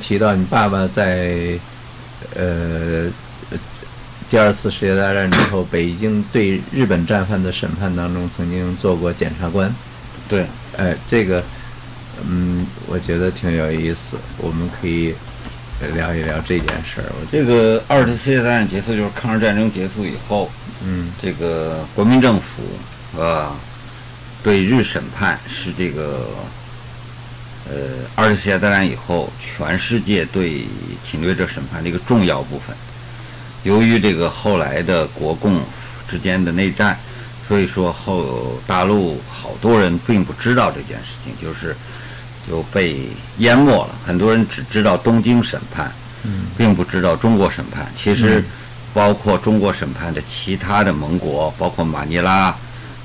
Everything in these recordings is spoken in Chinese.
经提到你爸爸在呃第二次世界大战之后，北京对日本战犯的审判当中曾经做过检察官。对，哎，这个嗯，我觉得挺有意思，我们可以聊一聊这件事儿。我这个二次世界大战结束，就是抗日战争结束以后，嗯这个国民政府呃对日审判是这个呃二次世界大战以后全世界对侵略者审判的一个重要部分。由于这个后来的国共之间的内战，所以说后大陆好多人并不知道这件事情，就是就被淹没了。很多人只知道东京审判，嗯并不知道中国审判。其实嗯，包括中国审判的其他的盟国，包括马尼拉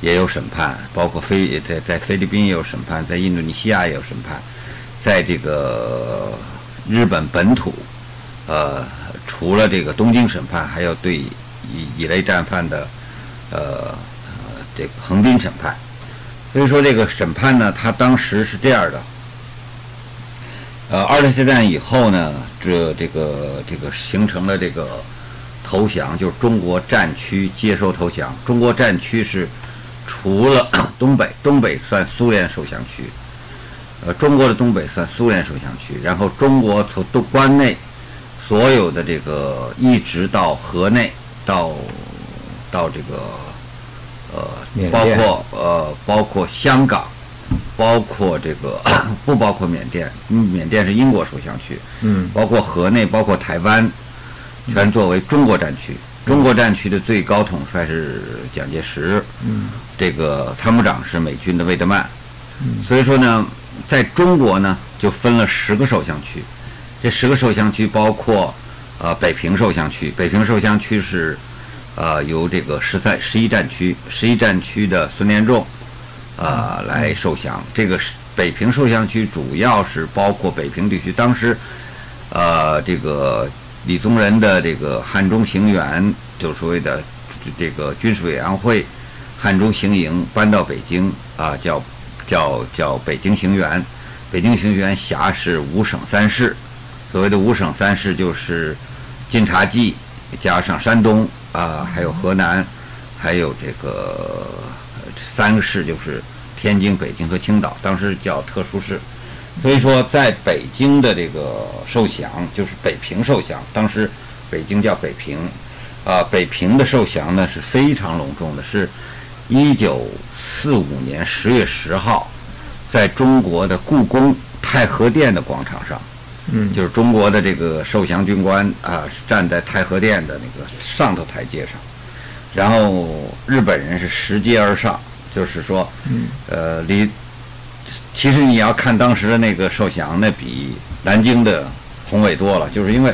也有审判，包括菲在在菲律宾也有审判，在印度尼西亚也有审判，在这个日本本土，呃，除了这个东京审判，还有对乙乙类战犯的呃这个横滨审判。所以说这个审判呢，他当时是这样的。呃，二次大战以后呢，这这个这个形成了这个投降，就是中国战区接收投降。中国战区是除了东北，东北算苏联受降区，呃，中国的东北算苏联首相区，然后中国从都关内所有的这个一直到河内，到到这个呃，包括呃，包括香港。包括这个 不包括缅甸，嗯缅甸是英国首相区，嗯包括河内，包括台湾，全作为中国战区。中国战区的最高统帅是蒋介石，嗯这个参谋长是美军的魏德曼。嗯所以说呢，在中国呢就分了十个受降区，这十个受降区包括呃北平受降区，北平受降区是呃由这个十三十一战区十一战区的孙连仲呃来受降。这个是北平受降区主要是包括北平地区，当时呃这个李宗仁的这个汉中行辕，就所谓的这个军事委员会汉中行营搬到北京啊，叫叫叫北京行辕。北京行辕辖是五省三市，所谓的五省三市就是晋察冀加上山东啊，还有河南，还有这个三个市就是天津、北京和青岛，当时叫特殊市。所以说，在北京的这个受降就是北平受降，当时北京叫北平，啊，北平的受降呢是非常隆重的，是一九四五年十月十号，在中国的故宫太和殿的广场上，嗯。就是中国的这个受降军官啊，是站在太和殿的那个上头台阶上，然后日本人是拾阶而上，就是说，嗯。呃，离其实你要看当时的那个受降，那比南京的宏伟多了，就是因为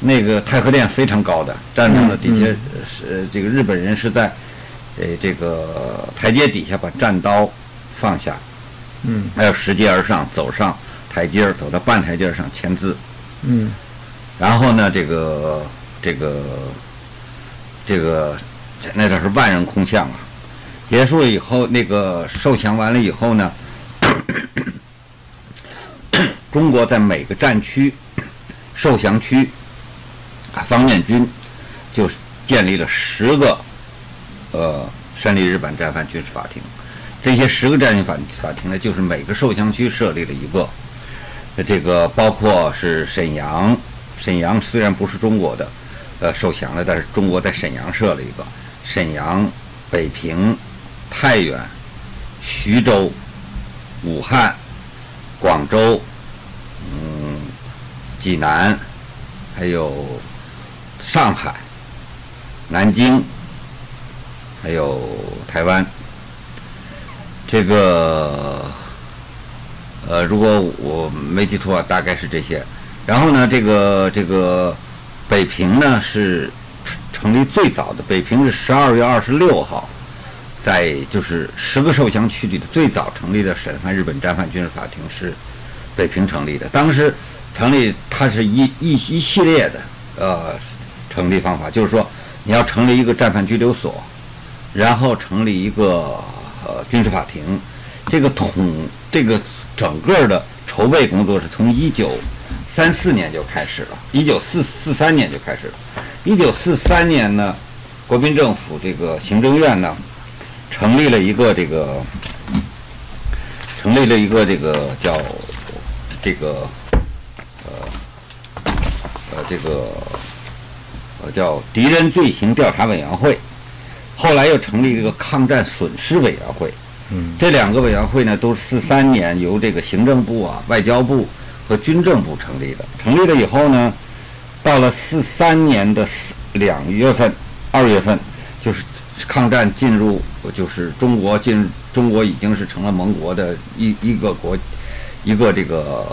那个太和殿非常高的，站上了底下嗯。是、呃这个日本人是在呃这个台阶底下把战刀放下，嗯。还有拾阶而上，走上台阶儿，走到半台阶儿上签字，嗯。然后呢，这个这个这个那叫是万人空巷啊。结束了以后，那个受降完了以后呢，中国在每个战区、受降区啊，方面军就建立了十个呃审理日本战犯军事法庭。这些十个战犯法庭呢，就是每个受降区设立了一个。这个包括是沈阳，沈阳虽然不是中国的，呃受降了，但是中国在沈阳设了一个。沈阳、北平、太原、徐州、武汉、广州，嗯，济南，还有上海、南京，还有台湾。这个呃，如果我没记错，大概是这些。然后呢，这个这个北平呢是成成立最早的，北平是十二月二十六号，在就是十个受降区里的最早成立的审判日本战犯军事法庭是北平成立的。当时成立它是一一一系列的呃成立方法，就是说你要成立一个战犯拘留所，然后成立一个呃军事法庭。这个统这个整个的筹备工作是从一九三四年就开始了，一九四四三年就开始了。一九四三年呢，国民政府这个行政院呢，成立了一个这个，成立了一个这个叫这个呃呃这个呃叫敌人罪行调查委员会，后来又成立这个抗战损失委员会。嗯，这两个委员会呢，都是四三年由这个行政部啊、外交部和军政部成立的。成立了以后呢，到了四三年的四两月份、二月份，就是抗战进入，就是中国进中国已经是成了盟国的一一个国，一个这个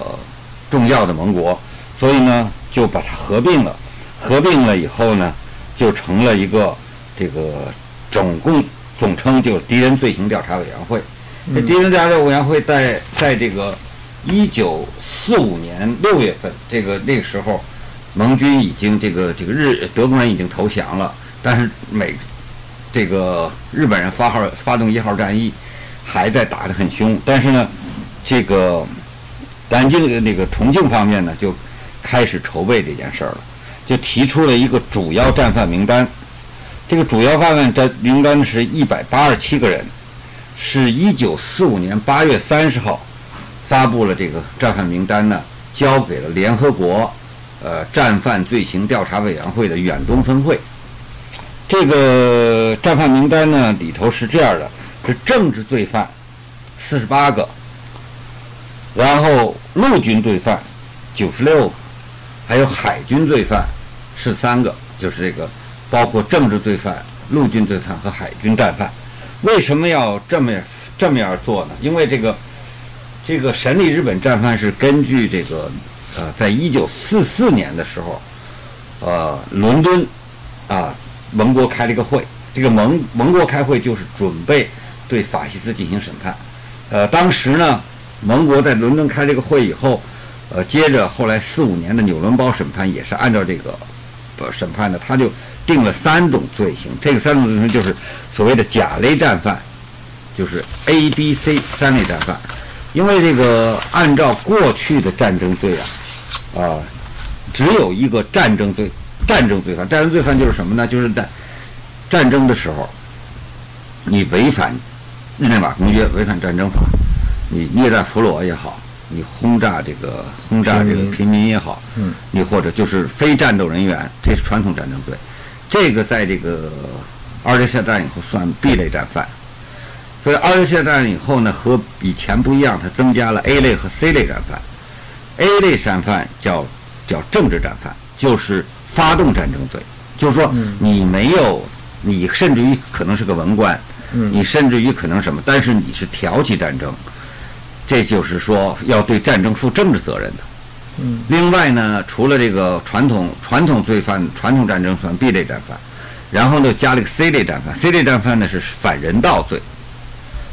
重要的盟国，所以呢，就把它合并了。合并了以后呢，就成了一个这个总共。总称就是敌人罪行调查委员会。这敌人调查委员会在在这个一九四五年六月份，这个那个时候，盟军已经这个这个日德国人已经投降了，但是美这个日本人发号发动一号战役还在打得很凶。但是呢，这个南京的那个重庆方面呢，就开始筹备这件事儿了，就提出了一个主要战犯名单。这个主要犯案的名单是一百八十七个人，是一九四五年八月三十号发布了这个战犯名单呢，交给了联合国呃战犯罪行调查委员会的远东分会。这个战犯名单呢里头是这样的：是政治罪犯四十八个，然后陆军罪犯九十六个，还有海军罪犯十三个，就是这个。包括政治罪犯、陆军罪犯和海军战犯，为什么要这么这么样做呢？因为这个这个审理日本战犯是根据这个呃，在一九四四年的时候，呃，伦敦啊，盟国开了一个会，这个盟盟国开会就是准备对法西斯进行审判。呃，当时呢，盟国在伦敦开这个会以后，呃，接着后来四五年的纽伦堡审判也是按照这个呃审判的，他就。定了三种罪行，这个三种罪行就是所谓的甲类战犯，就是 A、B、C 三类战犯。因为这个按照过去的战争罪啊，啊，只有一个战争罪，战争罪犯。战争罪犯就是什么呢？就是在战争的时候，你违反日内瓦公约，违反战争法，你虐待俘虏也好，你轰炸这个轰炸这个平民也好，嗯，你或者就是非战斗人员，这是传统战争罪。这个在这个二次世界大战以后算 B 类战犯，所以二次世界大战以后呢，和以前不一样，它增加了 A 类和 C 类战犯。A 类战犯叫叫政治战犯，就是发动战争罪，就是说你没有，你甚至于可能是个文官，你甚至于可能什么，但是你是挑起战争，这就是说要对战争负政治责任的。另外呢，除了这个传统传统罪犯、传统战争算 B 类战犯，然后呢加了个 C 类战犯。C 类战犯呢是反人道罪。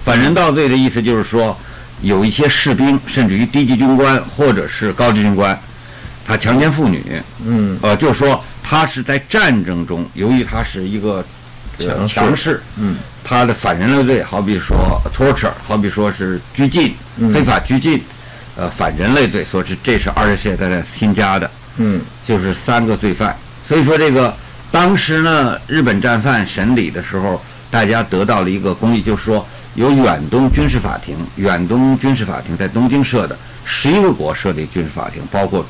反人道罪的意思就是说，有一些士兵，甚至于低级军官或者是高级军官，他强奸妇女。嗯，呃，就是说他是在战争中，由于他是一个强势，嗯，他的反人类罪，好比说 torture，好比说是拘禁，非法拘禁。呃，反人类罪，说是这是二次世界大战新加的，嗯，就是三个罪犯。所以说这个当时呢，日本战犯审理的时候，大家得到了一个公义，就是说由远东军事法庭，远东军事法庭在东京设的十一个国设立军事法庭，包括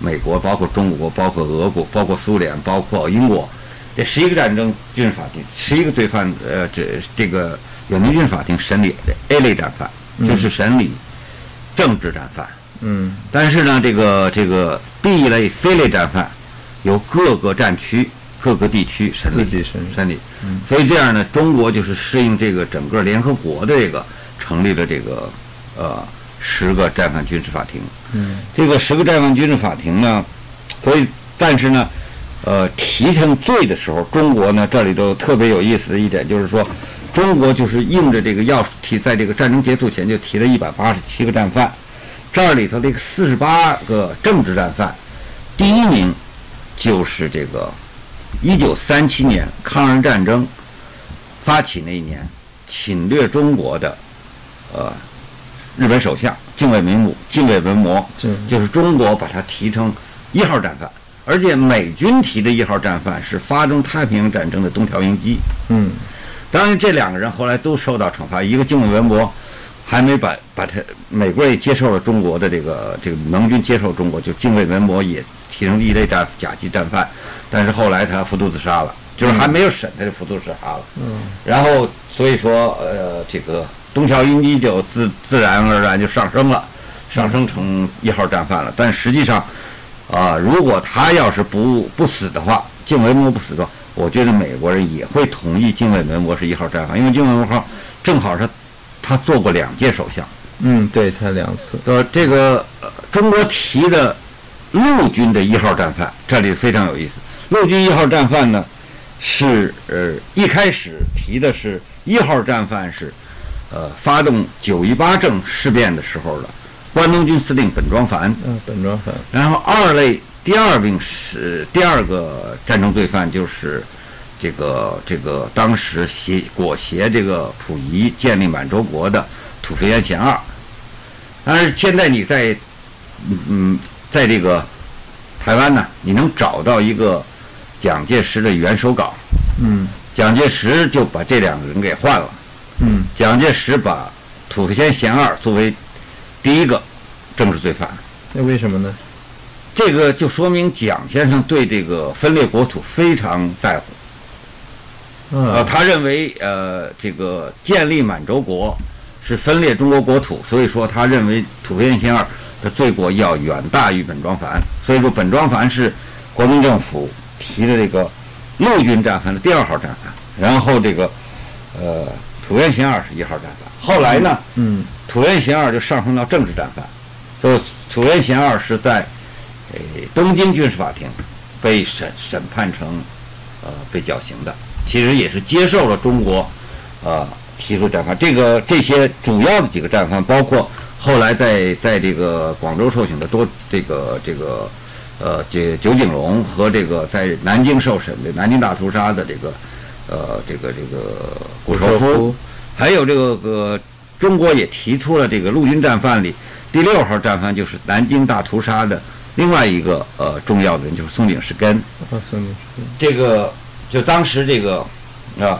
美国、包括中国、包括俄国、包括苏联、包括英国，这十一个战争军事法庭，十一个罪犯，呃，这这个远东军事法庭审理 A 类战犯，就是审理。政治战犯，嗯，但是呢，这个这个 B 类、C 类战犯，由各个战区、各个地区审理，审理。所以这样呢，中国就是适应这个整个联合国的这个成立了这个呃十个战犯军事法庭。嗯，这个十个战犯军事法庭呢，所以但是呢，呃，提成罪的时候，中国呢这里头特别有意思的一点就是说。中国就是应着这个要提，在这个战争结束前就提了一百八十七个战犯，这里头这个四十八个政治战犯，第一名就是这个一九三七年抗日战争发起那一年侵略中国的呃日本首相近卫民武、近卫文模，就就是中国把他提成一号战犯，而且美军提的一号战犯是发动太平洋战争的东条英机。嗯当然，这两个人后来都受到惩罚。一个近卫文博还没把把他，美国也接受了中国的这个这个盟军接受中国，就近卫文博也提成一类战甲级战犯，但是后来他服毒自杀了，就是还没有审他就服毒自杀了。嗯然后所以说，呃，这个东条英机就自自然而然就上升了，上升成一号战犯了。但实际上，啊、如果他要是不不死的话，靖卫文博不死的话，我觉得美国人也会同意近卫文博是一号战犯，因为近卫文博正好是他做过两届首相。嗯，对他两次，呃，这个、呃、中国提的陆军的一号战犯，这里非常有意思。陆军一号战犯呢，是呃一开始提的是一号战犯是，呃发动九一八政事变的时候的关东军司令本庄繁，嗯，本庄繁，然后二类第二名是第二个战争罪犯就是这个这个当时协裹挟这个溥仪建立满洲国的土肥原贤二。但是现在你在嗯嗯在这个台湾呢，你能找到一个蒋介石的原手稿，嗯蒋介石就把这两个人给换了。嗯蒋介石把土肥原贤二作为第一个政治罪犯。那为什么呢？这个就说明蒋先生对这个分裂国土非常在乎。呃，啊，他认为呃，这个建立满洲国是分裂中国国土，所以说他认为土肥原贤二的罪过要远大于本庄繁，所以说本庄繁是国民政府提的这个陆军战犯的第二号战犯，然后这个呃土肥原贤二是一号战犯，后来呢？嗯土肥原贤二就上升到政治战犯，所以土肥原贤二是在呃东京军事法庭被审审判成呃被绞刑的，其实也是接受了中国呃提出战犯。这个这些主要的几个战犯，包括后来在在这个广州受审的多这个这个呃这酒井隆和这个在南京受审的南京大屠杀的这个呃这个这个谷寿夫。还有这个个中国也提出了这个陆军战犯里第六号战犯就是南京大屠杀的另外一个呃重要的人就是松井石根。这个就当时这个啊，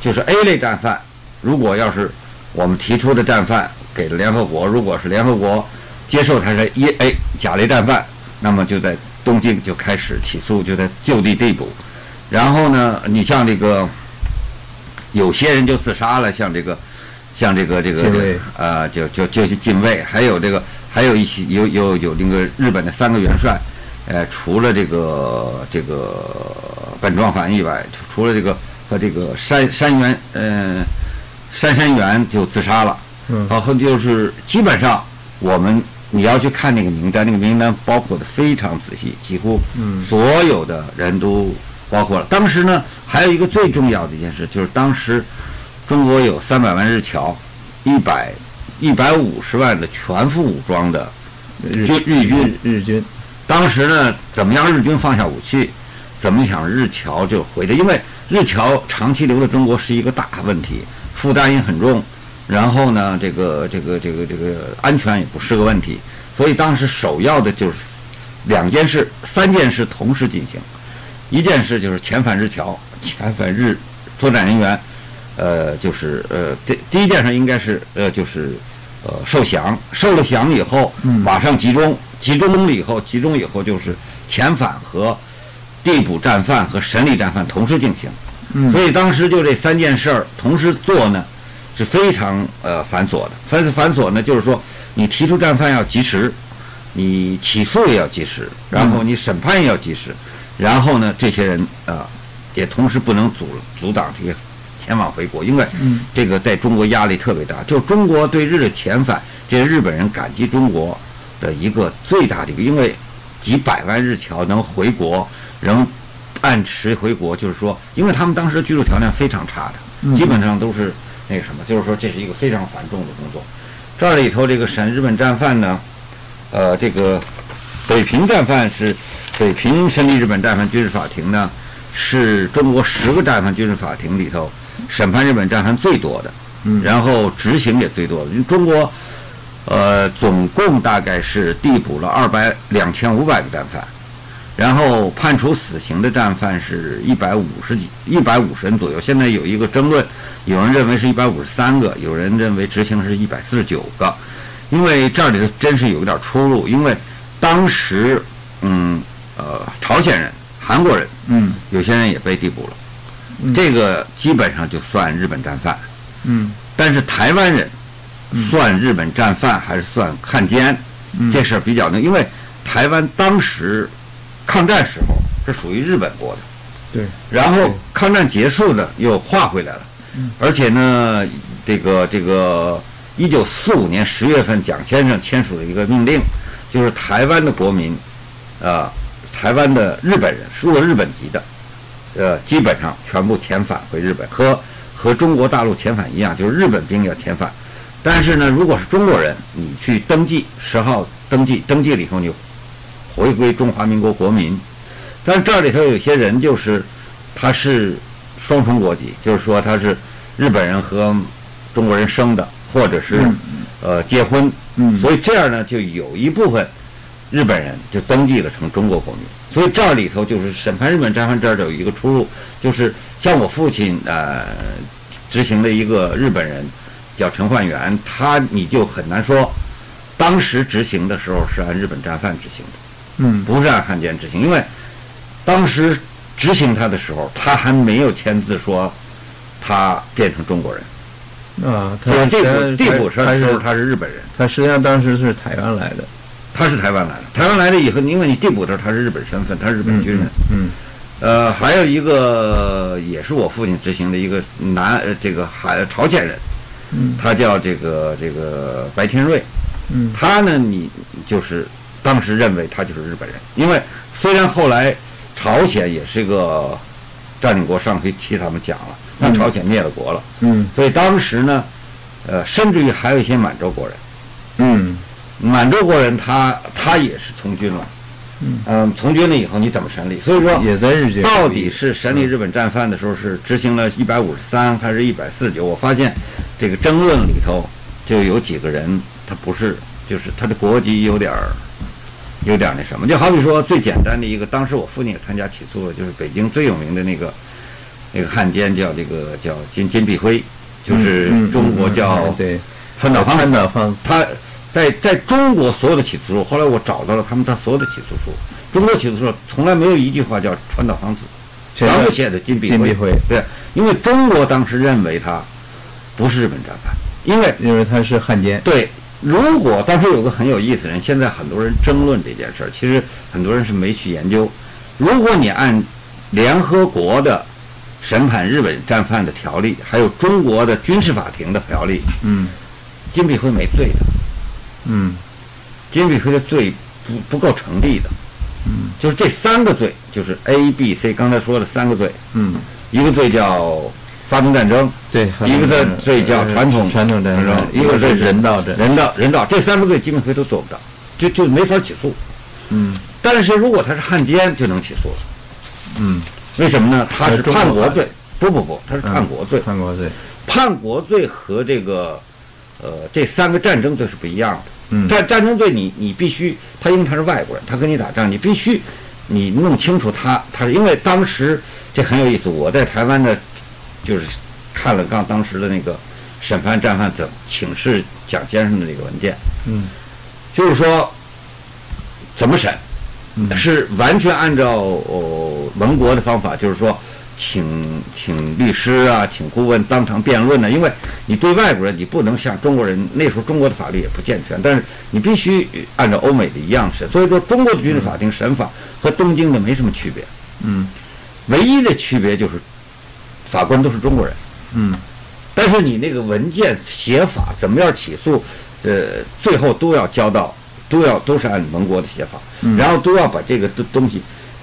就是 A 类战犯，如果要是我们提出的战犯给了联合国，如果是联合国接受他是一 A 甲类战犯，那么就在东京就开始起诉，就在就地逮捕。然后呢，你像这个有些人就自杀了，像这个像这个这个近卫呃，就就就去禁卫，还有这个还有一些有有有那个日本的三个元帅，呃，除了这个这个本庄繁以外，除除了这个和这个山山原呃山山原就自杀了，嗯。然后就是基本上我们你要去看那个名单，那个名单包括的非常仔细，几乎嗯。所有的人都包括了。当时呢，还有一个最重要的一件事，就是当时中国有三百万日侨，一百一百五十万的全副武装的日军日军。日军，当时呢，怎么样日军放下武器，怎么想日侨就回来，因为日侨长期留在中国是一个大问题，负担也很重，然后呢，这个这个这个这个安全也不是个问题，所以当时首要的就是两件事、三件事同时进行，一件事就是遣返日侨，遣返日作战人员，呃，就是呃，第第一件事应该是呃，就是呃受降，受了降以后，嗯马上集中，集中了以后，集中以后就是遣返和逮捕战犯和审理战犯同时进行。嗯所以当时就这三件事儿同时做呢，是非常呃繁琐的。繁繁琐呢，就是说你提出战犯要及时，你起诉也要及时，然后你审判也要及时，然后呢，这些人啊、也同时不能阻阻挡这些前往回国，因为嗯这个在中国压力特别大。就中国对日的遣返，这些日本人感激中国的一个最大的一个，因为几百万日侨能回国，能按时回国，就是说，因为他们当时居住条件非常差的，嗯基本上都是那个什么，就是说这是一个非常繁重的工作。这里头这个审日本战犯呢，呃，这个北平战犯是北平审理日本战犯军事法庭呢，是中国十个战犯军事法庭里头审判日本战犯最多的，嗯然后执行也最多的。因为中国，呃，总共大概是逮捕了二百两千五百个战犯，然后判处死刑的战犯是一百五十几一百五十人左右。现在有一个争论，有人认为是一百五十三个，有人认为执行是一百四十九个，因为这里头真是有一点出入，因为当时嗯呃朝鲜人、韩国人嗯有些人也被逮捕了，这个基本上就算日本战犯。嗯。但是台湾人算日本战犯还是算汉奸，嗯。这事儿比较难，因为台湾当时抗战时候是属于日本国的，对，然后抗战结束呢又划回来了，而且呢，这个这个一九四五年十月份，蒋先生签署了一个命令，就是台湾的国民，啊、台湾的日本人，入了日本籍的，呃，基本上全部遣返回日本，和和中国大陆遣返一样，就是日本兵要遣返。但是呢，如果是中国人，你去登记十号登记，登记了以后你回归中华民国国民。但是这里头有些人就是他是双重国籍，就是说他是日本人和中国人生的，或者是、呃结婚，嗯所以这样呢，就有一部分日本人就登记了成中国国民。所以这里头就是审判日本战犯这儿有一个出入，就是像我父亲呃执行的一个日本人叫陈焕元，他你就很难说当时执行的时候是按日本战犯执行的。嗯不是按汉奸执行，因为当时执行他的时候，他还没有签字说他变成中国人，啊，他就是逮捕实际上逮捕他他的时候是他是日本人，他实际上当时是台湾来的，他是台湾来的。台湾来了以后，因为你逮捕的时候他是日本身份，他是日本军人。嗯呃，还有一个也是我父亲执行的一个南呃这个海朝鲜人，嗯。他叫这个这个白天瑞。嗯。他呢，你就是当时认为他就是日本人，因为虽然后来朝鲜也是个占领国，上回替他们讲了，但嗯朝鲜灭了国了，嗯。所以当时呢，呃，甚至于还有一些满洲国人，嗯满洲国人他他也是从军了，嗯。从军了以后你怎么审理？所以说也在日军到底是审理日本战犯的时候是执行了一百五十三还是一百四十九？我发现这个争论里头就有几个人他不是，就是他的国籍有点儿有点儿那什么，就好比说最简单的一个，当时我父亲也参加起诉了，就是北京最有名的那个那个汉奸叫这个叫金金碧辉，就是中国嗯叫嗯对川岛芳子川岛芳子，他在在中国所有的起诉书，后来我找到了他们他所有的起诉书，中国起诉书从来没有一句话叫川岛芳子，全全部写的金碧辉。金碧辉，对，因为中国当时认为他不是日本战犯，因为因为他是汉奸，对，如果当时有个很有意思的人，现在很多人争论这件事儿，其实很多人是没去研究。如果你按联合国的审判日本战犯的条例，还有中国的军事法庭的条例，嗯金碧辉没罪的。嗯。金碧辉的罪不不够成立的，嗯就是这三个罪，就是 A、B、C 刚才说的三个罪，嗯，一个罪叫发动战争，对，一个罪罪叫传统传统战争，一个是人道战，人道人道这三个罪金碧辉都做不到，就就没法起诉。嗯。但是如果他是汉奸，就能起诉了。嗯，为什么呢？他是叛国罪，不不不，他是叛国罪。叛国罪，叛国罪和这个呃这三个战争罪是不一样的。嗯战战争罪你你必须，他因为他是外国人，他跟你打仗，你必须你弄清楚他他是因为当时这很有意思，我在台湾的，就是看了刚当时的那个审判战犯怎请示蒋先生的这个文件，嗯就是说怎么审，嗯是完全按照哦盟国的方法，就是说请请律师啊，请顾问当场辩论呢、因为你对外国人你不能像中国人，那时候中国的法律也不健全，但是你必须按照欧美的一样审。所以说，中国的军事法庭审法和东京的没什么区别，嗯唯一的区别就是法官都是中国人。嗯但是你那个文件写法怎么样起诉，呃，最后都要交到，都要都是按盟国的写法，嗯然后都要把这个东东西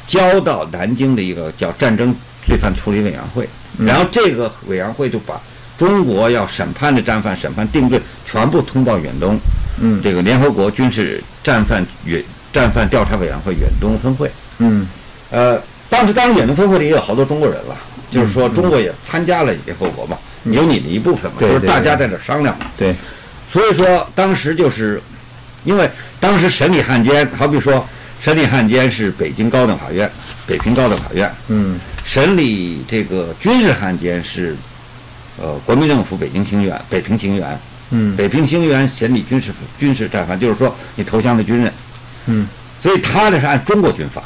交到南京的一个叫战争罪犯处理委员会，嗯。然后这个委员会就把中国要审判的战犯、审判定罪全部通报远东，嗯。这个联合国军事战犯远战犯调查委员会远东分会。嗯。呃，当时当然远东分会里也有好多中国人了，就是说中国也参加了联合国嘛，有你的一部分嘛，就是大家在这商量嘛。对，所以说当时就是，因为当时审理汉奸，好比说审理汉奸是北京高等法院、北平高等法院，嗯。审理这个军事汉奸是，呃，国民政府北京行院、北平行院。嗯。北平行院审理军事军事战犯，就是说你投降的军人，嗯。所以他这是按中国军法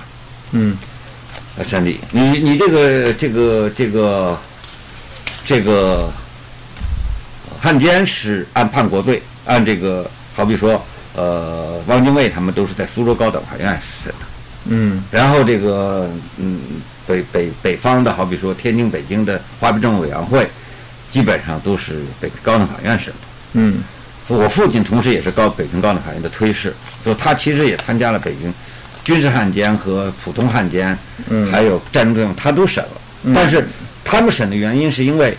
嗯。来审理。你你这个这个这个这个汉奸是按叛国罪，按这个好比说呃汪精卫他们都是在苏州高等法院审的，嗯。然后这个嗯北北北方的好比说天津、北京的华北政委员会，基本上都是北高等法院审的。嗯。我父亲同时也是高北京高等法院的推事，所以他其实也参加了北京军事汉奸和普通汉奸，嗯。还有战争罪犯，他都审了。嗯。但是他们审的原因是因为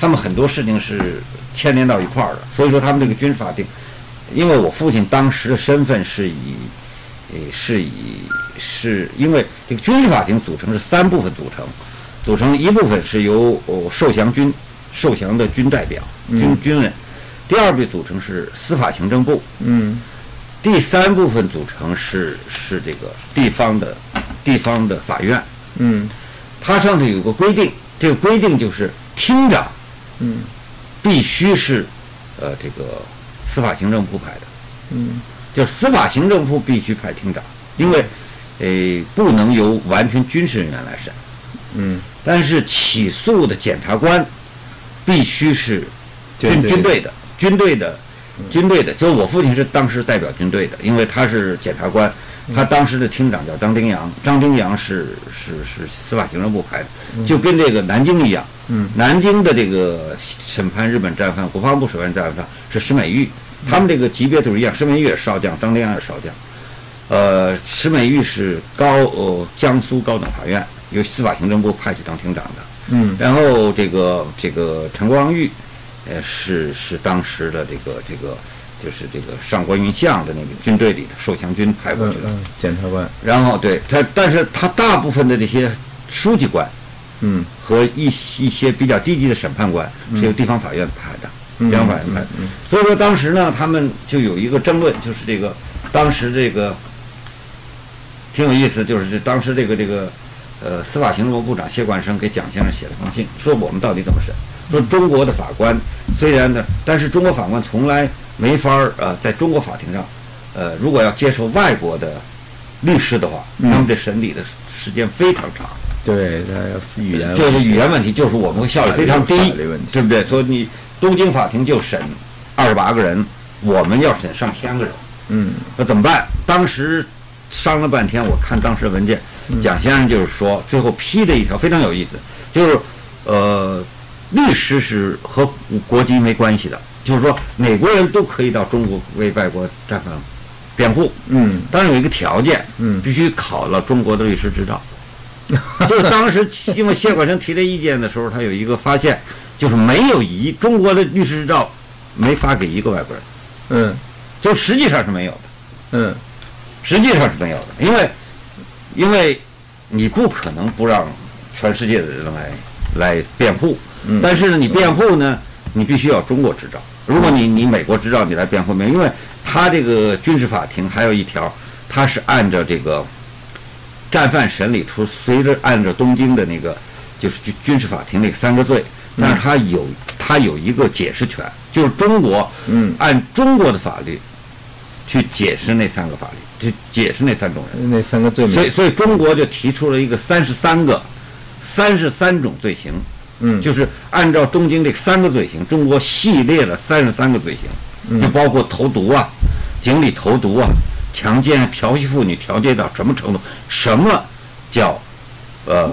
他们很多事情是牵连到一块儿的，所以说他们这个军事法庭，因为我父亲当时的身份是以，呃，是以是因为这个军事法庭组成是三部分组成，组成一部分是由哦受降军受降的军代表军嗯。军人，第二部分组成是司法行政部，嗯。第三部分组成是是这个地方的地方的法院。嗯。它上头有个规定，这个规定就是厅长嗯。必须是，呃，这个司法行政部派的，嗯。就是司法行政部必须派厅长，因为，呃，不能由完全军事人员来审，嗯。但是起诉的检察官必须是军军队的，军队的，军队的。所以我父亲是当时代表军队的，因为他是检察官，他当时的厅长叫张丁洋，张丁洋是是是司法行政部派的，就跟这个南京一样。嗯。南京的这个审判日本战犯，国防部审判战犯是石美玉，他们这个级别都是一样，石美玉也是少将，张丁洋也是少将。呃，石美玉是高呃江苏高等法院由司法行政部派去当庭长的。嗯然后这个这个陈光玉，呃，是是当时的这个这个就是这个上官云相的那个军队里的受降军派过去的。嗯嗯，检察官，然后对他，但是他大部分的这些书记官嗯和一一些比较低级的审判官是由地方法院派的，嗯地方法院派的。嗯所以说当时呢，他们就有一个争论，就是这个当时这个挺有意思，就是这当时这个这个呃司法行政部部长谢冠生给蒋先生写了封信，说我们到底怎么审？说中国的法官虽然呢，但是中国法官从来没法儿呃在中国法庭上，呃如果要接受外国的律师的话，嗯那么这审理的时间非常长。对，他语言就是语言问题，就是我们会效率非常低对不对？所以你东京法庭就审二十八个人，我们要审上千个人，嗯。那怎么办？当时商量半天，我看当时文件，嗯蒋先生就是说，最后批了一条非常有意思，就是呃，律师是和国籍没关系的，就是说美国人都可以到中国为外国战犯辩护，嗯。当然有一个条件，嗯。必须考了中国的律师执照。就是当时因为谢冠生提这意见的时候，他有一个发现，就是没有一中国的律师执照没发给一个外国人，嗯。就实际上是没有的，嗯。实际上是没有的，因为因为你不可能不让全世界的人来来辩护，嗯，但是呢，你辩护呢，你必须要中国执照。如果你你美国执照你来辩护没有，因为他这个军事法庭还有一条，他是按照这个战犯审理出，随着按照东京的那个就是军军事法庭那三个罪，但是他有他有一个解释权，就是中国嗯按中国的法律去解释那三个法律，去解释那三种人。那三个罪名，所以所以中国就提出了一个三十三个三十三种罪行。嗯就是按照东京这三个罪行，中国系列了三十三个罪行，就嗯包括投毒啊、井里投毒啊、强奸、调戏妇女、调解到什么程度？什么叫呃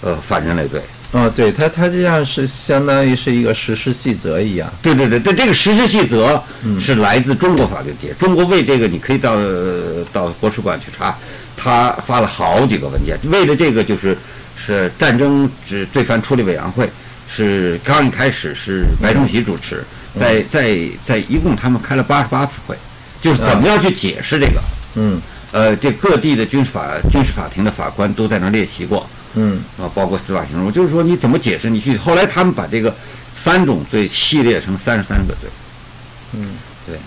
呃反人类罪？哦，对它它这样是相当于是一个实施细则一样，对对对，对这个实施细则嗯是来自中国法律界。中国为这个，你可以到呃到国史馆去查，他发了好几个文件，为了这个就是是战争之罪犯处理委员会，是刚一开始是白崇禧主持，在在在一共他们开了八十八次会，就是怎么样去解释这个。嗯呃，这各地的军事法军事法庭的法官都在那儿列席过，嗯啊，包括司法行政，就是说你怎么解释？你去后来他们把这个三种罪系列成三十三个罪，嗯，对。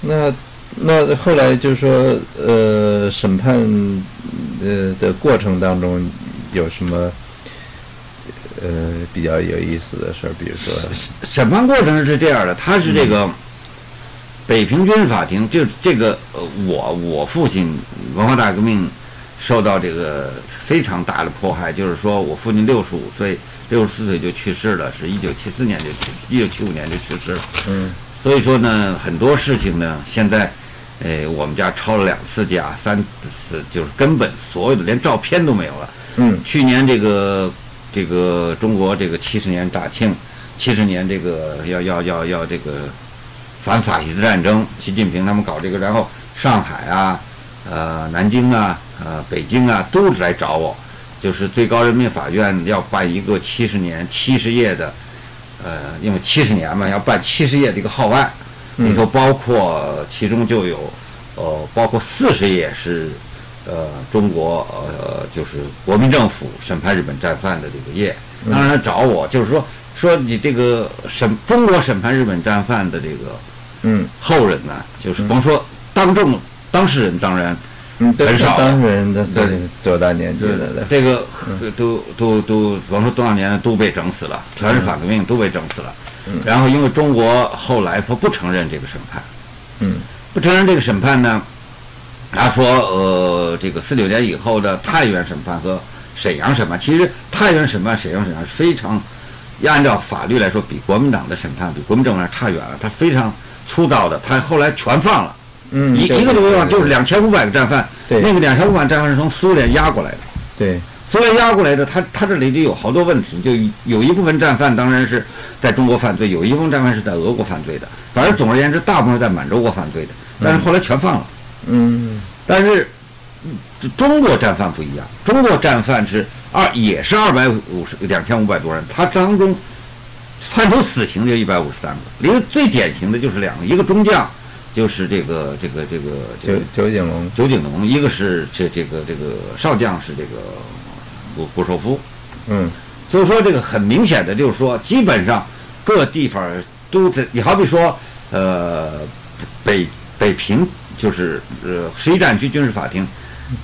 那那后来就是说，呃，审判呃的过程当中有什么呃比较有意思的事儿？比如说，审判过程是这样的，他是这个北平军事法庭，就这个呃，我我父亲文化大革命受到这个非常大的迫害，就是说我父亲六十五岁、六十四岁就去世了，是一九七四年就去，一九七五年就去世了。嗯所以说呢，很多事情呢，现在，呃，我们家抄了两次家，三次就是根本所有的连照片都没有了。嗯去年这个这个中国这个七十年大庆，七十年这个要要要要这个反法西斯战争，习近平他们搞这个，然后上海啊，呃，南京啊，呃，北京啊，都来找我，就是最高人民法院要办一个七十年七十页的，呃，因为七十年嘛，要办七十页的一个号案，里头包括其中就有，呃，包括四十页是。呃，中国呃，就是国民政府审判日本战犯的这个页，当然找我，就是说说你这个审中国审判日本战犯的这个嗯后人呢，就是甭说当众当事人，当然嗯，很少。当事人的在对多大年纪了？这个都都都甭说多少年了，都被整死了，全是反革命都被整死了。然后因为中国后来他不承认这个审判，嗯。不承认这个审判呢，他说呃，这个四九年以后的太原审判和沈阳审判，其实太原审判、沈阳审判是非常，按照法律来说，比国民党的审判、比国民政府差远了。他非常粗糙的，他后来全放了，嗯，一一个都没放，对就是两千五百个战犯。对那个两千五百战犯是从苏联押过来的。对苏联压过来的，他他这里就有好多问题，就有一部分战犯当然是在中国犯罪，有一部分战犯是在俄国犯罪的，反正总而言之，大部分是在满洲国犯罪的，但是后来全放了。嗯但是中国战犯不一样，中国战犯是二也是二百五十两千五百多人，他当中判处死刑就一百五十三个，一个最典型的就是两个，一个中将就是这个这个这个这九个九井龙九井龙，一个是这这个这个少将是这个谷谷寿夫。嗯所以说这个很明显的就是说，基本上各地方都在，你好比说，呃，北北平就是呃十一战区军事法庭，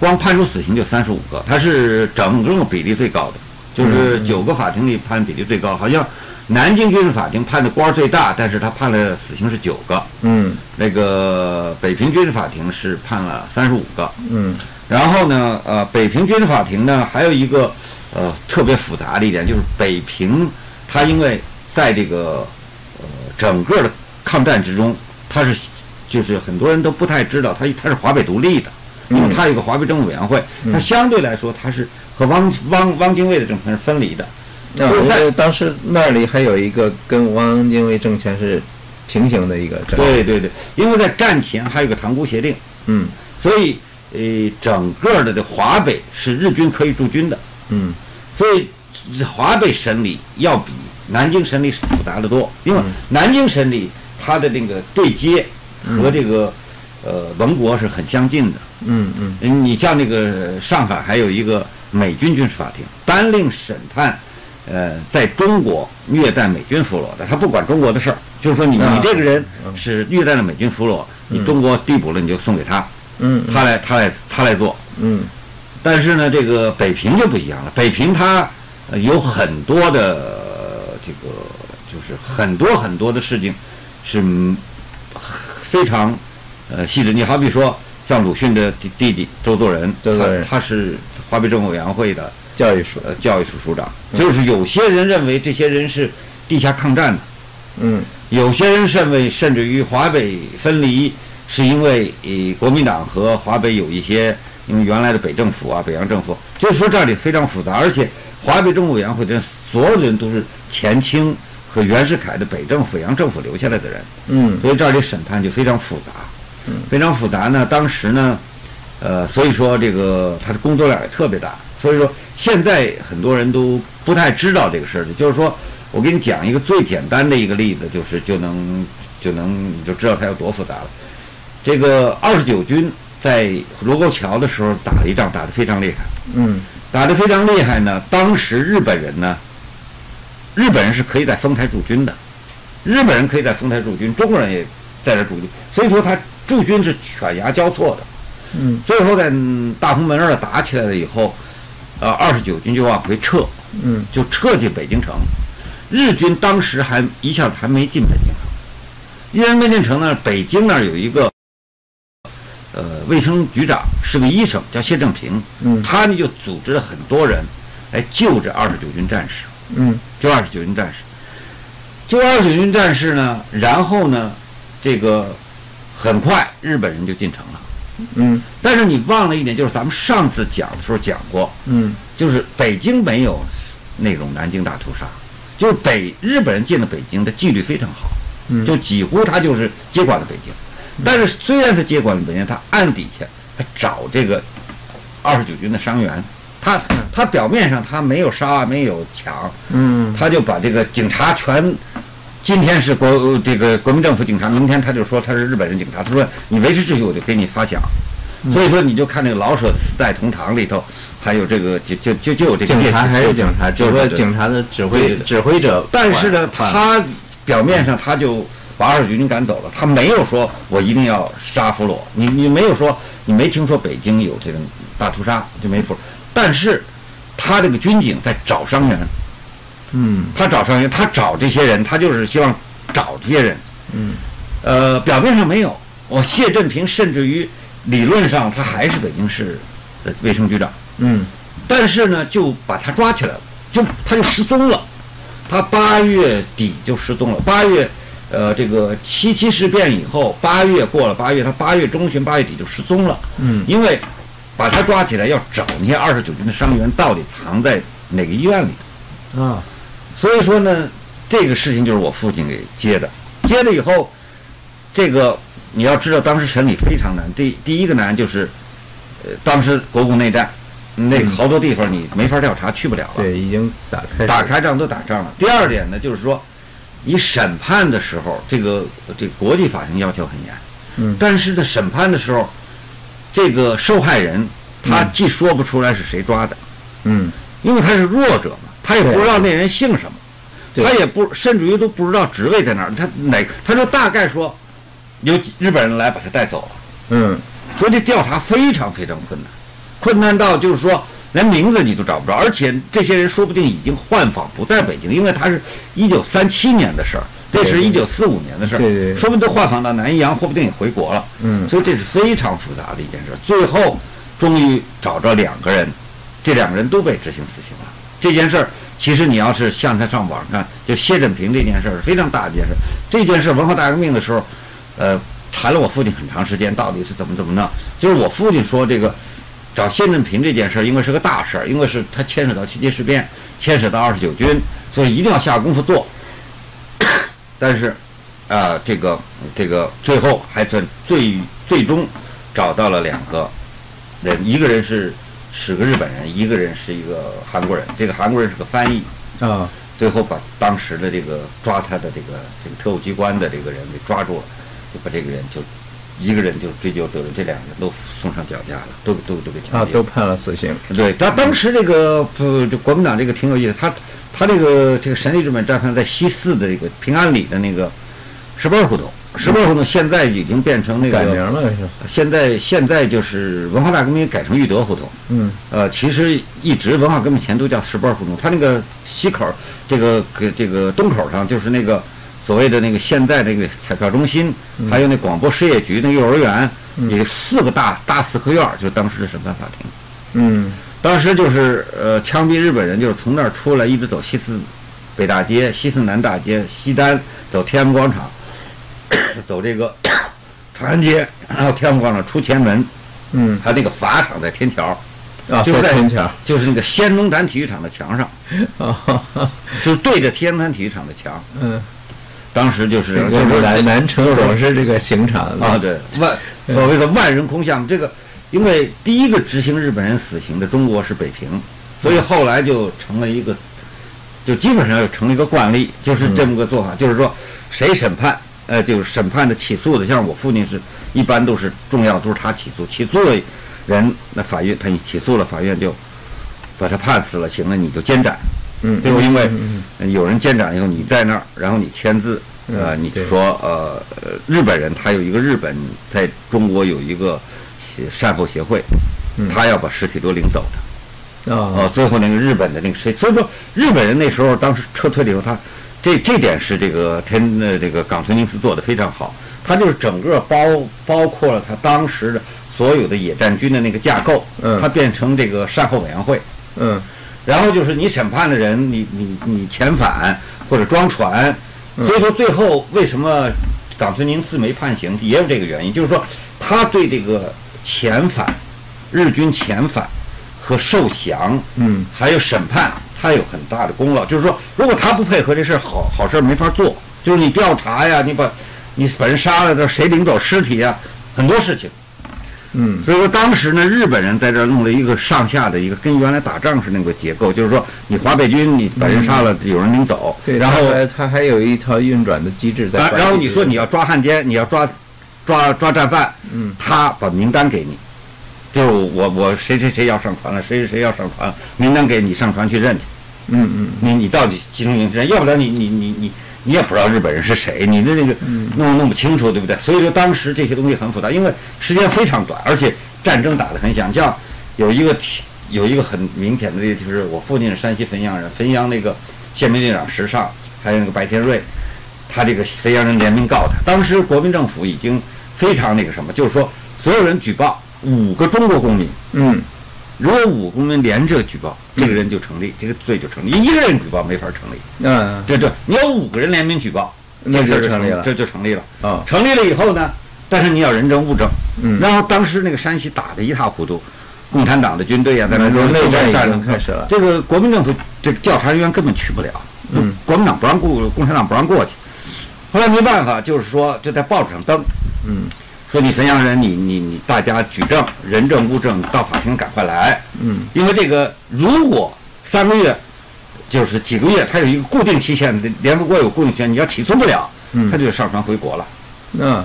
光判处死刑就三十五个，它是整个比例最高的，就是九个法庭里判比例最高，好像南京军事法庭判的官儿最大，但是他判了死刑是九个，嗯。那个北平军事法庭是判了三十五个，嗯。然后呢，呃，北平军事法庭呢，还有一个呃特别复杂的一点，就是北平它因为在这个呃整个的抗战之中，它是就是很多人都不太知道，它它是华北独立的，因为它有个华北政府委员会，它相对来说它是和汪汪汪精卫的政权是分离的。那我觉得当时那里还有一个跟汪精卫政权是平行的一个。对对对，因为在战前还有个塘沽协定，嗯所以呃整个的的华北是日军可以驻军的。嗯所以华北审理要比南京审理复杂的多，因为嗯南京审理它的那个对接和这个、呃盟国是很相近的。嗯嗯你像那个上海还有一个美军军事法庭，单令审判，呃，在中国虐待美军俘虏的，他不管中国的事儿，就是说你啊你这个人嗯是虐待了美军俘虏，你嗯中国逮捕了你就送给他，嗯他来他来他来做。嗯但是呢，这个北平就不一样了。北平它呃有很多的呃这个，就是很多很多的事情是嗯非常呃细致。你好比说，像鲁迅的弟弟弟周作人，周作人他他是华北政府委员会的教育署呃教育署署长。就是有些人认为这些人是地下抗战的，嗯。有些人认为甚至于华北分离是因为呃国民党和华北有一些，因为原来的北政府啊、北洋政府，就是说这里非常复杂，而且华北政府委员会的人所有的人都是前清和袁世凯的北政府、北洋政府留下来的人，嗯。所以这里审判就非常复杂，嗯。非常复杂呢。当时呢，呃，所以说这个他的工作量也特别大，所以说现在很多人都不太知道这个事儿，就是说我给你讲一个最简单的一个例子，就是就能就能你就知道它有多复杂了。这个二十九军在卢沟桥的时候打了一仗，打得非常厉害。嗯打得非常厉害呢。当时日本人呢，日本人是可以在丰台驻军的，日本人可以在丰台驻军，中国人也在这驻军，所以说他驻军是犬牙交错的。嗯，所以说在大红门那儿打起来了以后，呃，二十九军就往回撤，嗯就撤进北京城。日军当时还一下子还没进北京城，因为没进城呢，北京那儿有一个呃卫生局长是个医生，叫谢正平，嗯他呢就组织了很多人来救这二十九军战士，嗯救二十九军战士，救二十九军战士呢，然后呢，这个很快日本人就进城了。嗯。但是你忘了一点，就是咱们上次讲的时候讲过，嗯。就是北京没有那种南京大屠杀，就是北日本人进了北京的纪律非常好，嗯，就几乎他就是接管了北京。但是虽然他接管了北京，他暗底下他找这个二十九军的伤员，他他表面上他没有杀没有抢，嗯。他就把这个警察全，今天是国这个国民政府警察，明天他就说他是日本人警察。他说你维持秩序，我就给你发饷。所以说你就看那个老舍四代同堂里头，还有这个就就就就有这个警察还是警察，只不过就是警察的指挥指挥者，但是呢，他表面上他就把二十九军赶走了，他没有说我一定要杀俘虏，你你没有说你没听说北京有这个大屠杀就没俘虏，但是他这个军警在找伤员，嗯他找伤员，他找这些人，他就是希望找这些人。嗯呃，表面上没有，我谢振平甚至于理论上他还是北京市的卫生局长，嗯但是呢，就把他抓起来了，就他就失踪了。他八月底就失踪了。八月，呃，这个七七事变以后，八月过了八月，他八月中旬、八月底就失踪了。嗯因为把他抓起来要找那些二十九军的伤员到底藏在哪个医院里。啊所以说呢，这个事情就是我父亲给接的。接了以后，这个你要知道，当时审理非常难。第第一个难就是，呃，当时国共内战，那个好多地方你没法调查，去不了了。对，已经打开打开仗都打仗了。第二点呢，就是说，你审判的时候，这个这个国际法庭要求很严，嗯但是呢，审判的时候，这个受害人他嗯既说不出来是谁抓的，嗯因为他是弱者嘛，他也不知道那人姓什么，他也不甚至于都不知道职位在哪儿，他哪他说大概说有日本人来把他带走了。嗯所以这调查非常非常困难，困难到就是说连名字你都找不着，而且这些人说不定已经换访不在北京，因为他是一九三七年的事儿，这是一九四五年的事儿，说不定都换访到南洋，说不定也回国了。嗯所以这是非常复杂的一件事。最后终于找着两个人，这两个人都被执行死刑了。这件事儿其实你要是像他上网看，就谢振平这件事儿非常大的一件事。这件事文化大革命的时候，呃，缠了我父亲很长时间，到底是怎么怎么着？就是我父亲说这个找谢振平这件事儿，因为是个大事儿，因为是他牵扯到七七事变，牵扯到二十九军，所以一定要下功夫做。但是，啊、这个这个最后还算最最终找到了两个人，一个人是是个日本人，一个人是一个韩国人。这个韩国人是个翻译，啊最后把当时的这个抓他的这个这个特务机关的这个人给抓住了，就把这个人就一个人就追究责任，这两个人都送上绞架了，都都都给枪毙了。啊都判了死刑。对他当时这个不，这国民党这个挺有意思，他他这个这个神力日本战犯在西四的这个平安里的那个石板胡同，石板胡同现在已经变成那改名个？现在现在就是文化大革命改成裕德胡同，嗯。呃，其实一直文化革命前都叫石包胡同，它那个西口这个个这个东口上就是那个所谓的那个现在那个彩票中心，还有那广播事业局那幼儿园，嗯。有四个大大四合院儿，就是当时的审判法庭。嗯。当时就是呃枪毙日本人，就是从那儿出来，一直走西四北大街、西四南大街、西单，走天安门广场，走这个长安街，然后天安门广场出前门，嗯。他那个法场在天桥，啊，就是在在天桥。就是那个先农坛体育场的墙上，啊，就是对着天安门体育场的墙。嗯，当时就是这就是个南南城总是这个刑场啊，对，万所谓的万人空巷，这个因为第一个执行日本人死刑的中国是北平，所以后来就成了一个，就基本上就成了一个惯例，就是这么个做法，就是说谁审判，呃，就是审判的起诉的，像我父亲是一般都是重要都是他起诉，起诉了人，那法院他一起诉了，法院就把他判死了，行了，你就监斩。嗯，最后因为有人监斩以后，你在那儿，然后你签字，呃，你就说呃，呃日本人他有一个日本在中国有一个协善后协会，嗯他要把尸体都领走的。啊，哦，最后那个日本的那个谁，所以说日本人那时候当时撤退了以后，他这这点是这个天呃这个冈村宁次做的非常好，他就是整个包包括了他当时的所有的野战军的那个架构，嗯他变成这个善后委员会，嗯。然后就是你审判的人，你你你遣返或者装船，所以说最后为什么冈村宁次没判刑，也有这个原因，就是说他对这个遣返日军遣返和受降。嗯。还有审判，他有很大的功劳。就是说，如果他不配合这事儿，好好事儿没法做。就是你调查呀，你把你把人杀了，这谁领走尸体呀，很多事情。嗯所以说，当时呢，日本人在这儿弄了一个上下的一个跟原来打仗是那个结构，就是说，你华北军你把人杀了，有人领走，对，然后他还有一套运转的机制在。然后你说你要抓汉奸，你要抓抓抓战犯，嗯他把名单给你，就是我我谁谁谁要上船了，谁谁谁要上船了，名单给你上船去认去。嗯嗯你你到底集中营是谁？要不然你你你你你也不知道日本人是谁，你的那个弄弄不清楚，对不对？所以说当时这些东西很复杂，因为时间非常短，而且战争打得很响。像有一个题有一个很明显的例子，就是我父亲是山西汾阳人，汾阳那个宪兵队长石尚，还有那个白天瑞，他这个汾阳人联名告他。当时国民政府已经非常那个什么，就是说所有人举报五个中国公民。嗯如果五个公民连着举报，这个人就成立，这个罪就成立。一个人举报没法成立。嗯，对对，你有五个人联名举报，那就就成立了这就成立了。啊成立了以后呢，但是你要人证物证。嗯然后当时那个山西打得一塌糊涂，共产党的军队啊，在那那边内战已战经开始了。这个国民政府这个调查人员根本去不了，嗯，国民党不让过，共产党不让过去。后来没办法，就是说就在报纸上登，嗯说你汾阳人，你你你大家举证，人证物证，到法庭赶快来。嗯因为这个如果三个月，就是几个月，它有一个固定期限，联合国有固定期限，你要起诉不了，嗯他就上船回国了。嗯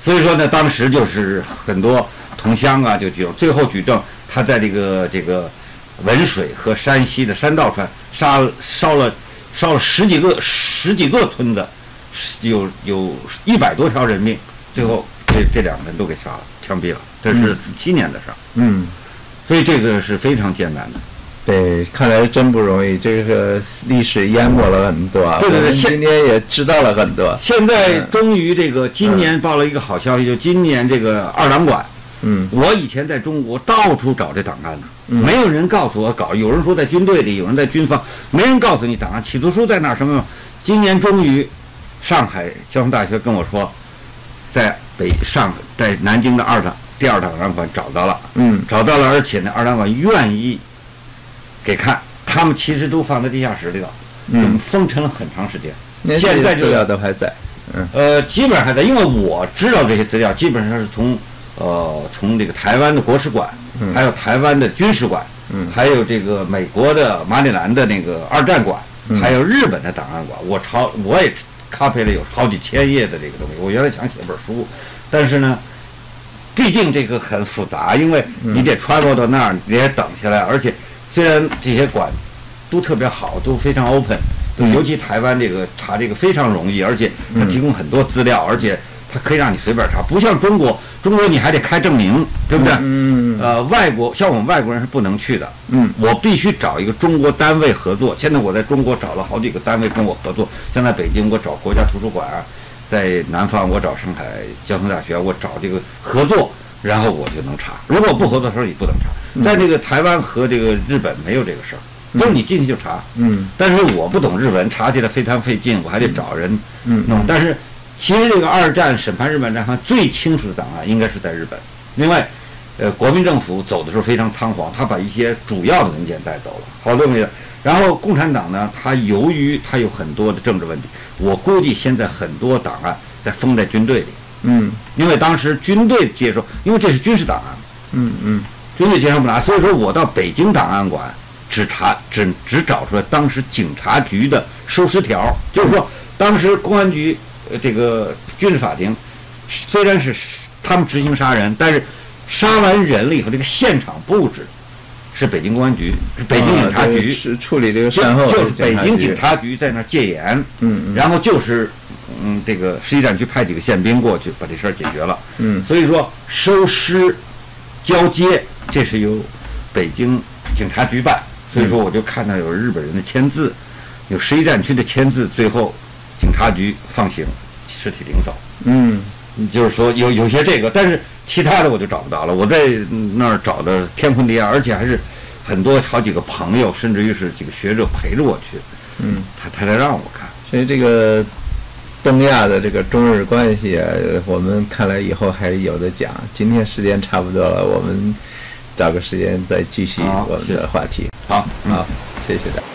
所以说呢，当时就是很多同乡啊就举证，最后举证他在这个这个文水和山西的山道川杀烧了烧了十几个十几个村子，有有一百多条人命，最后这这两个人都给杀了，枪毙了。这是嗯四七年的事儿，嗯，所以这个是非常艰难的。对，看来真不容易，这个历史淹没了很多啊。对对对现今天也知道了很多。现在嗯终于这个今年报了一个好消息，就今年这个二党馆，嗯我以前在中国到处找这档案呢，嗯没有人告诉我搞，有人说在军队里，有人在军方，没人告诉你档案起诉书在哪儿什么。今年终于，上海交通大学跟我说，在北上在南京的二档第二档案馆找到了，嗯。找到了，而且呢，二档馆愿意给看，他们其实都放在地下室里了，嗯，封尘了很长时间。现在资料都还在。嗯。呃，基本上还在，因为我知道这些资料，基本上是从呃从这个台湾的国史馆，嗯。还有台湾的军事馆，嗯。还有这个美国的马里兰的那个二战馆，嗯。还有日本的档案馆，我朝我也 copy 了有好几千页的这个东西。我原来想写本书，但是呢，毕竟这个很复杂，因为你得 travel 到那儿，你得等下来，而且虽然这些馆都特别好，都非常 open，尤其台湾这个查这个非常容易，而且它提供很多资料，而且它可以让你随便查，不像中国，中国你还得开证明，对不对？嗯呃，外国像我们外国人是不能去的，嗯我必须找一个中国单位合作。现在我在中国找了好几个单位跟我合作，像在北京我找国家图书馆啊，在南方我找上海交通大学，我找这个合作，然后我就能查。如果不合作的时候，你不能查。在这个台湾和这个日本没有这个事儿，就是你进去就查。嗯但是我不懂日文，查起来非常费劲，我还得找人嗯弄。但是其实这个二战审判日本战犯最清楚的档案应该是在日本。另外，呃，国民政府走的时候非常仓皇，他把一些主要的文件带走了，好多没了。然后共产党呢，他由于他有很多的政治问题，我估计现在很多档案在封在军队里，嗯因为当时军队接收，因为这是军事档案。嗯嗯军队接收不拿，所以说我到北京档案馆只查只只找出来当时警察局的收尸条，就是说当时公安局呃这个军事法庭虽然是他们执行杀人，但是杀完人了以后，这个现场布置是北京公安局，是北京警察局，是处理这个就善后的就是北京警察局在那儿戒严，嗯嗯然后就是嗯，这个十一战区派几个宪兵过去把这事儿解决了。嗯所以说收尸交接，这是由北京警察局办。所以说我就看到有日本人的签字，有十一战区的签字，最后警察局放行，尸体领走。嗯就是说有有些这个，但是其他的我就找不到了。我在那儿找的天昏地暗，而且还是很多好几个朋友，甚至于是几个学者陪着我去，嗯，他他才让我看。所以这个东亚的这个中日关系啊，呃我们看来以后还有的讲。今天时间差不多了，我们找个时间再继续我们的话题。好，嗯好，谢谢大家。